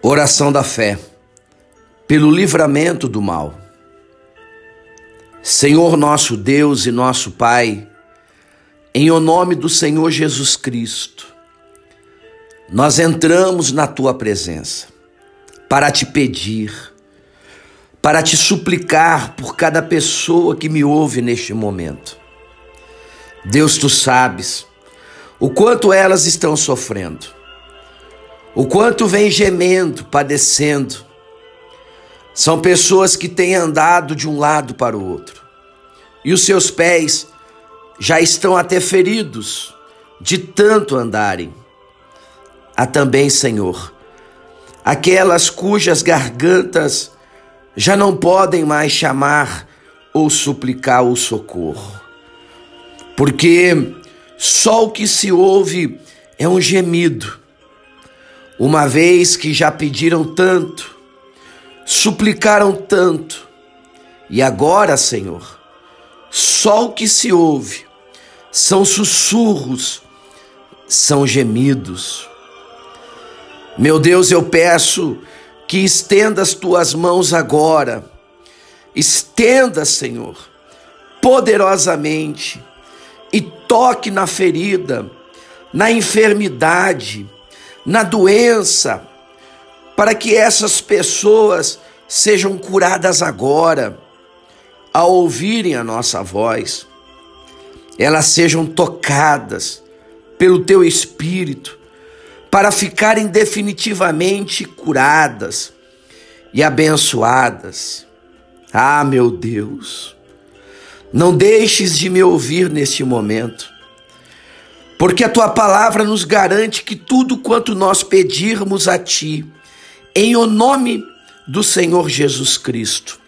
Oração da fé, pelo livramento do mal. Senhor nosso Deus e nosso Pai, em o nome do Senhor Jesus Cristo, nós entramos na tua presença para te pedir, para te suplicar por cada pessoa que me ouve neste momento. Deus, tu sabes o quanto elas estão sofrendo o quanto vem gemendo, padecendo. São pessoas que têm andado de um lado para o outro, e os seus pés já estão até feridos de tanto andarem. Há também, Senhor, aquelas cujas gargantas já não podem mais chamar ou suplicar o socorro, porque só o que se ouve é um gemido uma vez que já pediram tanto, suplicaram tanto, e agora, Senhor, só o que se ouve são sussurros, são gemidos. Meu Deus, eu peço que estenda as tuas mãos agora, estenda, Senhor, poderosamente e toque na ferida, na enfermidade, na doença, para que essas pessoas sejam curadas agora, ao ouvirem a nossa voz, elas sejam tocadas pelo teu Espírito, para ficarem definitivamente curadas e abençoadas. Ah, meu Deus, não deixes de me ouvir neste momento porque a tua palavra nos garante que tudo quanto nós pedirmos a ti, em o nome do Senhor Jesus Cristo,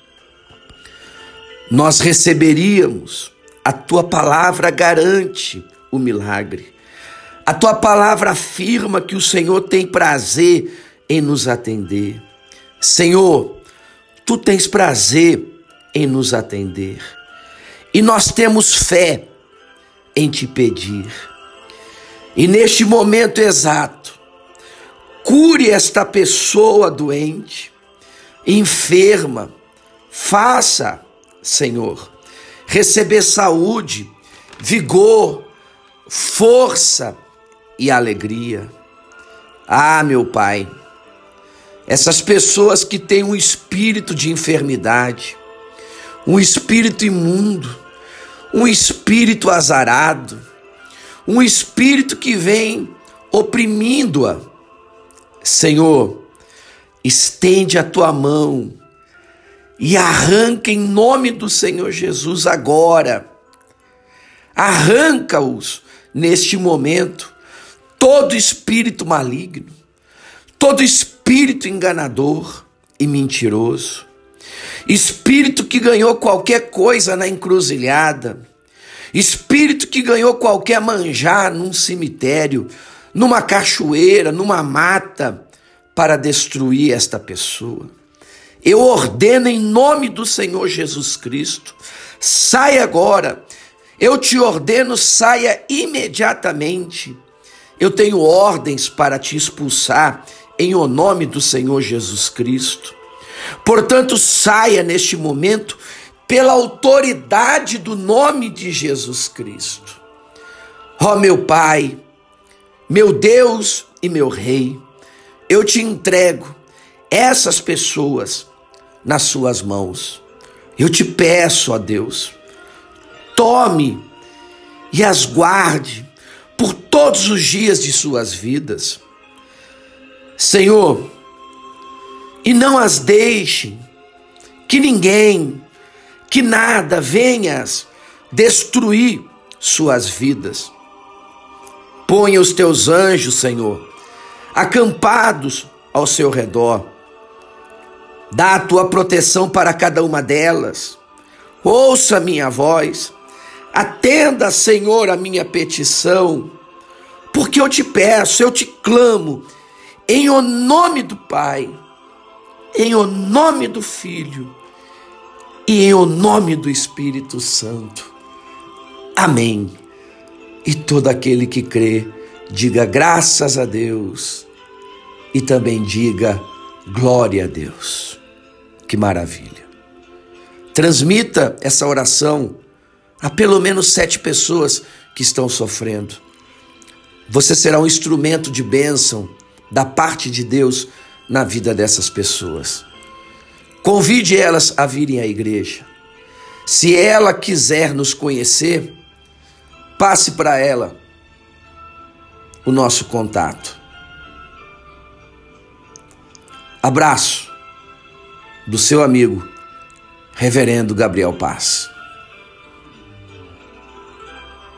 nós receberíamos. A tua palavra garante o milagre. A tua palavra afirma que o Senhor tem prazer em nos atender. Senhor, tu tens prazer em nos atender. E nós temos fé em te pedir. E neste momento exato, cure esta pessoa doente, enferma, faça, Senhor, receber saúde, vigor, força e alegria. Ah, meu Pai, essas pessoas que têm um espírito de enfermidade, um espírito imundo, um espírito azarado, um espírito que vem oprimindo-a. Senhor, estende a tua mão e arranca em nome do Senhor Jesus agora. Arranca-os neste momento, todo espírito maligno, todo espírito enganador e mentiroso, espírito que ganhou qualquer coisa na encruzilhada, Espírito que ganhou qualquer manjar num cemitério, numa cachoeira, numa mata, para destruir esta pessoa. Eu ordeno em nome do Senhor Jesus Cristo, saia agora. Eu te ordeno, saia imediatamente. Eu tenho ordens para te expulsar em o nome do Senhor Jesus Cristo. Portanto, saia neste momento pela autoridade do nome de Jesus Cristo. Ó oh, meu Pai, meu Deus e meu Rei, eu te entrego essas pessoas nas suas mãos. Eu te peço, ó Deus, tome e as guarde por todos os dias de suas vidas. Senhor, e não as deixe que ninguém que nada venhas destruir suas vidas. Ponha os teus anjos, Senhor, acampados ao seu redor. Dá a tua proteção para cada uma delas. Ouça a minha voz. Atenda, Senhor, a minha petição. Porque eu te peço, eu te clamo, em o nome do Pai, em o nome do Filho e em o nome do Espírito Santo. Amém. E todo aquele que crê, diga graças a Deus e também diga Glória a Deus. Que maravilha. Transmita essa oração a pelo menos sete pessoas que estão sofrendo. Você será um instrumento de bênção da parte de Deus na vida dessas pessoas. Convide elas a virem à igreja. Se ela quiser nos conhecer, passe para ela o nosso contato. Abraço do seu amigo, Reverendo Gabriel Paz.